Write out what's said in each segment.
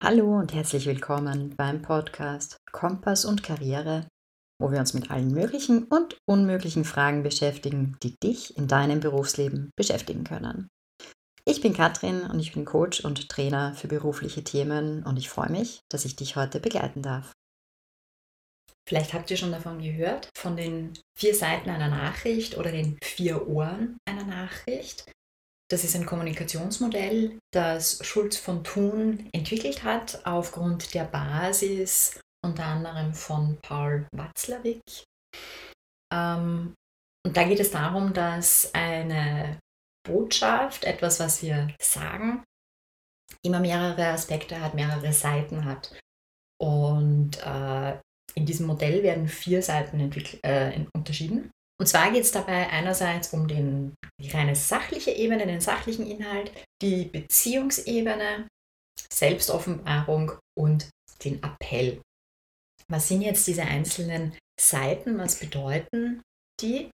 Hallo und herzlich willkommen beim Podcast Kompass und Karriere, wo wir uns mit allen möglichen und unmöglichen Fragen beschäftigen, die dich in deinem Berufsleben beschäftigen können. Ich bin Katrin und ich bin Coach und Trainer für berufliche Themen und ich freue mich, dass ich dich heute begleiten darf. Vielleicht habt ihr schon davon gehört, von den vier Seiten einer Nachricht oder den vier Ohren einer Nachricht. Das ist ein Kommunikationsmodell, das Schulz von Thun entwickelt hat aufgrund der Basis unter anderem von Paul Watzlawick. Ähm, und da geht es darum, dass eine Botschaft, etwas, was wir sagen, immer mehrere Aspekte hat, mehrere Seiten hat. Und äh, in diesem Modell werden vier Seiten äh, unterschieden. Und zwar geht es dabei einerseits um den, die reine sachliche Ebene, den sachlichen Inhalt, die Beziehungsebene, Selbstoffenbarung und den Appell. Was sind jetzt diese einzelnen Seiten? Was bedeuten die?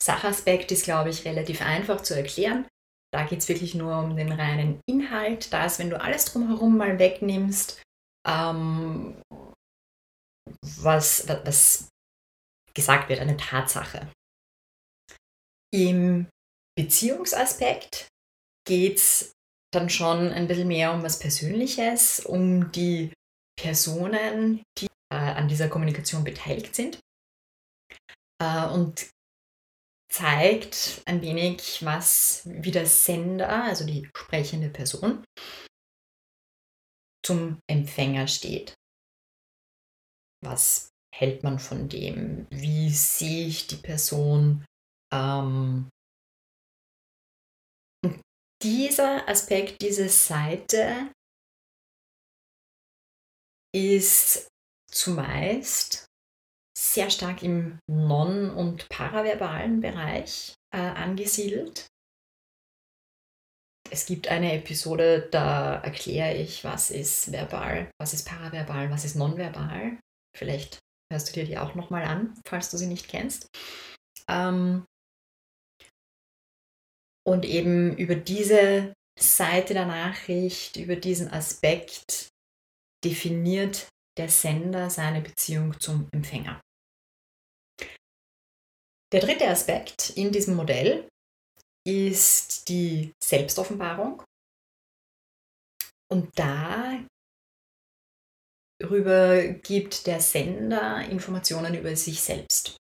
Sachaspekt ist, glaube ich, relativ einfach zu erklären. Da geht es wirklich nur um den reinen Inhalt. Da ist, wenn du alles drumherum mal wegnimmst, ähm, was, was gesagt wird, eine Tatsache. Im Beziehungsaspekt geht es dann schon ein bisschen mehr um was Persönliches, um die Personen, die äh, an dieser Kommunikation beteiligt sind. Äh, und zeigt ein wenig, was wie der Sender, also die sprechende Person, zum Empfänger steht. Was hält man von dem? Wie sehe ich die Person? Ähm, dieser Aspekt, diese Seite ist zumeist sehr stark im non- und paraverbalen Bereich äh, angesiedelt. Es gibt eine Episode, da erkläre ich, was ist verbal, was ist paraverbal, was ist nonverbal. Vielleicht hörst du dir die auch nochmal an, falls du sie nicht kennst. Ähm, und eben über diese Seite der Nachricht, über diesen Aspekt definiert der Sender seine Beziehung zum Empfänger. Der dritte Aspekt in diesem Modell ist die Selbstoffenbarung. Und darüber gibt der Sender Informationen über sich selbst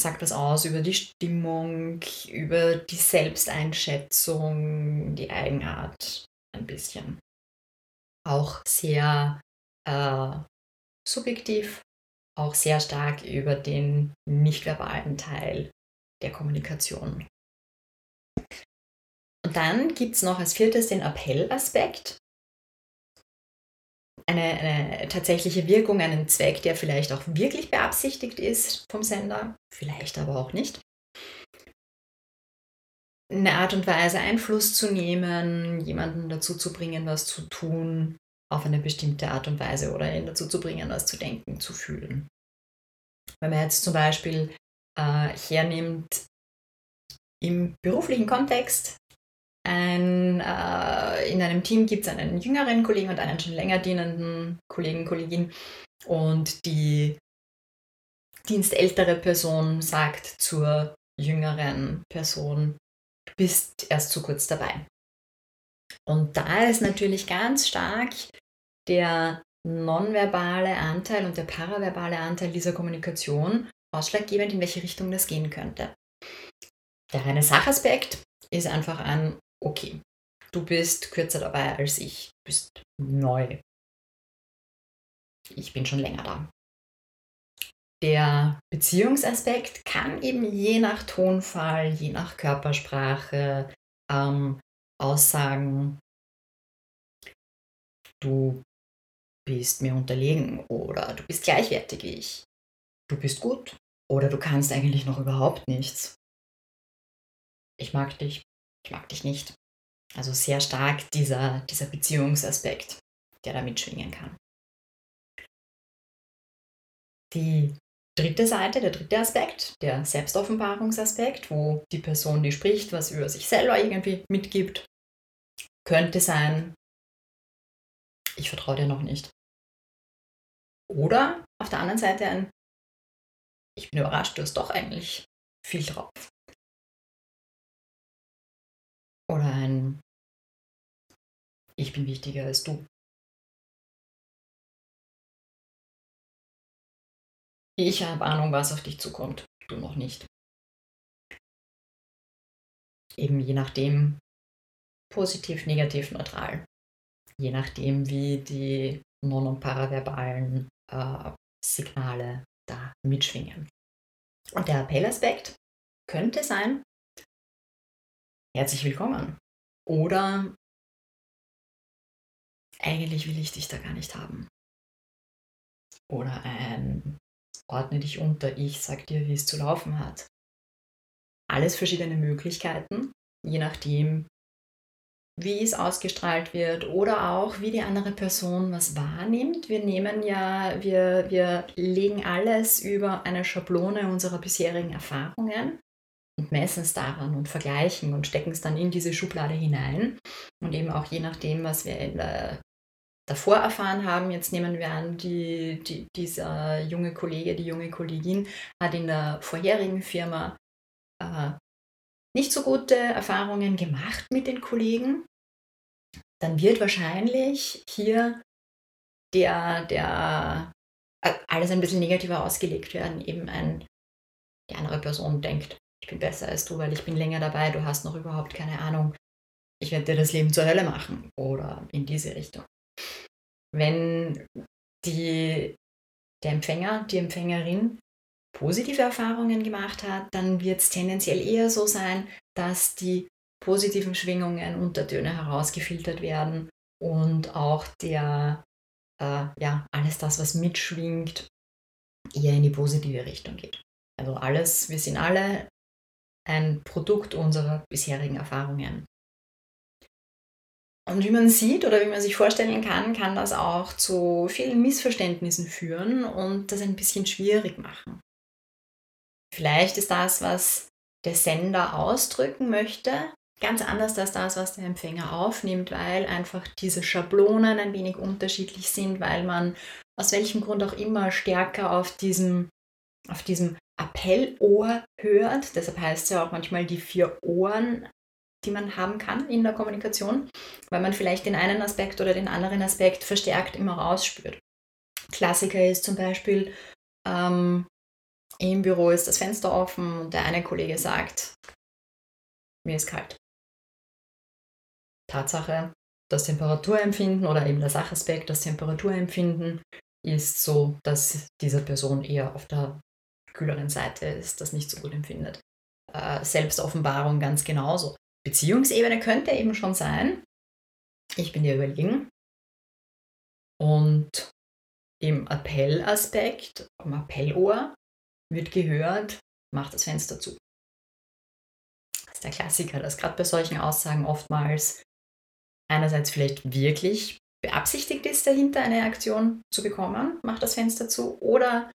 sagt was aus über die Stimmung, über die Selbsteinschätzung, die Eigenart ein bisschen. Auch sehr äh, subjektiv, auch sehr stark über den nicht-verbalen Teil der Kommunikation. Und dann gibt es noch als viertes den Appellaspekt eine, eine tatsächliche Wirkung, einen Zweck, der vielleicht auch wirklich beabsichtigt ist vom Sender, vielleicht aber auch nicht. Eine Art und Weise, Einfluss zu nehmen, jemanden dazu zu bringen, was zu tun, auf eine bestimmte Art und Weise oder ihn dazu zu bringen, was zu denken, zu fühlen. Wenn man jetzt zum Beispiel äh, hernimmt, im beruflichen Kontext ein, äh, in einem Team gibt es einen jüngeren Kollegen und einen schon länger dienenden Kollegen, Kollegin. Und die dienstältere Person sagt zur jüngeren Person, du bist erst zu kurz dabei. Und da ist natürlich ganz stark der nonverbale Anteil und der paraverbale Anteil dieser Kommunikation ausschlaggebend, in welche Richtung das gehen könnte. Der reine Sachaspekt ist einfach ein okay, du bist kürzer dabei als ich, du bist neu. Ich bin schon länger da. Der Beziehungsaspekt kann eben je nach Tonfall, je nach Körpersprache ähm, aussagen, du bist mir unterlegen oder du bist gleichwertig wie ich. Du bist gut oder du kannst eigentlich noch überhaupt nichts. Ich mag dich ich mag dich nicht. Also sehr stark dieser, dieser Beziehungsaspekt, der da mitschwingen kann. Die dritte Seite, der dritte Aspekt, der Selbstoffenbarungsaspekt, wo die Person, die spricht, was über sich selber irgendwie mitgibt, könnte sein, ich vertraue dir noch nicht. Oder auf der anderen Seite ein, ich bin überrascht, du hast doch eigentlich viel drauf. Ich bin wichtiger als du. Ich habe Ahnung, was auf dich zukommt, du noch nicht. Eben je nachdem, positiv, negativ, neutral. Je nachdem, wie die non- und paraverbalen äh, Signale da mitschwingen. Und der Appellaspekt könnte sein, herzlich willkommen. Oder eigentlich will ich dich da gar nicht haben. Oder ein ordne dich unter, ich sag dir, wie es zu laufen hat. Alles verschiedene Möglichkeiten, je nachdem, wie es ausgestrahlt wird oder auch wie die andere Person was wahrnimmt. Wir nehmen ja, wir, wir legen alles über eine Schablone unserer bisherigen Erfahrungen und messen es daran und vergleichen und stecken es dann in diese Schublade hinein. Und eben auch je nachdem, was wir in der, davor erfahren haben, jetzt nehmen wir an, die, die, dieser junge Kollege, die junge Kollegin hat in der vorherigen Firma äh, nicht so gute Erfahrungen gemacht mit den Kollegen, dann wird wahrscheinlich hier der, der äh, alles ein bisschen negativer ausgelegt werden. Eben ein, die andere Person denkt, ich bin besser als du, weil ich bin länger dabei, du hast noch überhaupt keine Ahnung. Ich werde dir das Leben zur Hölle machen oder in diese Richtung. Wenn die, der Empfänger, die Empfängerin positive Erfahrungen gemacht hat, dann wird es tendenziell eher so sein, dass die positiven Schwingungen, Untertöne herausgefiltert werden und auch der, äh, ja, alles das, was mitschwingt, eher in die positive Richtung geht. Also alles, wir sind alle ein Produkt unserer bisherigen Erfahrungen. Und wie man sieht oder wie man sich vorstellen kann, kann das auch zu vielen Missverständnissen führen und das ein bisschen schwierig machen. Vielleicht ist das, was der Sender ausdrücken möchte, ganz anders als das, was der Empfänger aufnimmt, weil einfach diese Schablonen ein wenig unterschiedlich sind, weil man aus welchem Grund auch immer stärker auf diesem, auf diesem Appellohr hört. Deshalb heißt es ja auch manchmal die vier Ohren, die man haben kann in der Kommunikation, weil man vielleicht den einen Aspekt oder den anderen Aspekt verstärkt immer rausspürt. Klassiker ist zum Beispiel, ähm, im Büro ist das Fenster offen und der eine Kollege sagt, mir ist kalt. Tatsache, das Temperaturempfinden oder eben der Sachaspekt, das Temperaturempfinden ist so, dass diese Person eher auf der kühleren Seite ist, das nicht so gut empfindet. Äh, Selbstoffenbarung ganz genauso. Beziehungsebene könnte eben schon sein, ich bin dir überlegen und im Appellaspekt, im Appellohr, wird gehört, mach das Fenster zu. Das ist der Klassiker, dass gerade bei solchen Aussagen oftmals einerseits vielleicht wirklich beabsichtigt ist, dahinter eine Aktion zu bekommen, mach das Fenster zu, oder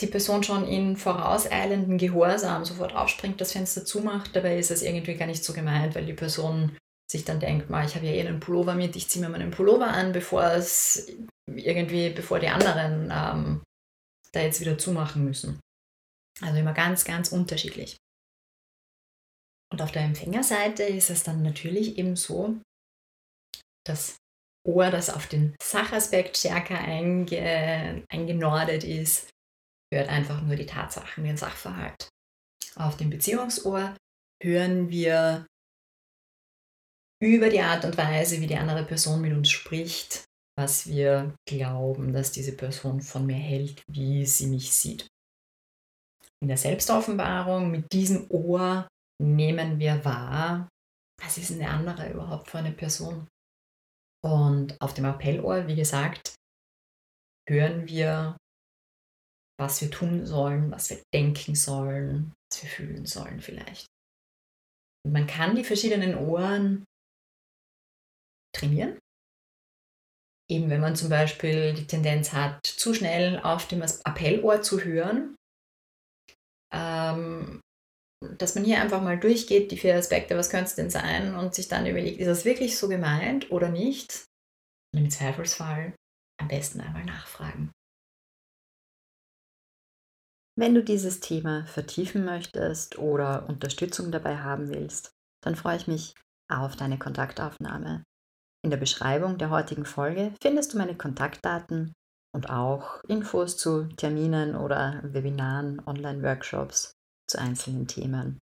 die Person schon in vorauseilenden Gehorsam sofort aufspringt, das Fenster zumacht. Dabei ist es irgendwie gar nicht so gemeint, weil die Person sich dann denkt, ich habe ja eh einen Pullover mit, ich ziehe mir meinen Pullover an, bevor es irgendwie, bevor die anderen ähm, da jetzt wieder zumachen müssen. Also immer ganz, ganz unterschiedlich. Und auf der Empfängerseite ist es dann natürlich eben so, das Ohr, das auf den Sachaspekt stärker einge, eingenordet ist, hört einfach nur die Tatsachen, den Sachverhalt. Auf dem Beziehungsohr hören wir über die Art und Weise, wie die andere Person mit uns spricht, was wir glauben, dass diese Person von mir hält, wie sie mich sieht. In der Selbstoffenbarung mit diesem Ohr nehmen wir wahr, was ist eine andere überhaupt für eine Person. Und auf dem Appellohr, wie gesagt, hören wir, was wir tun sollen, was wir denken sollen, was wir fühlen sollen vielleicht. Und man kann die verschiedenen Ohren trainieren eben wenn man zum Beispiel die Tendenz hat, zu schnell auf dem Appellohr zu hören, ähm, dass man hier einfach mal durchgeht, die vier Aspekte, was könnte es denn sein, und sich dann überlegt, ist das wirklich so gemeint oder nicht? Und im Zweifelsfall am besten einmal nachfragen. Wenn du dieses Thema vertiefen möchtest oder Unterstützung dabei haben willst, dann freue ich mich auf deine Kontaktaufnahme. In der Beschreibung der heutigen Folge findest du meine Kontaktdaten und auch Infos zu Terminen oder Webinaren, Online-Workshops zu einzelnen Themen.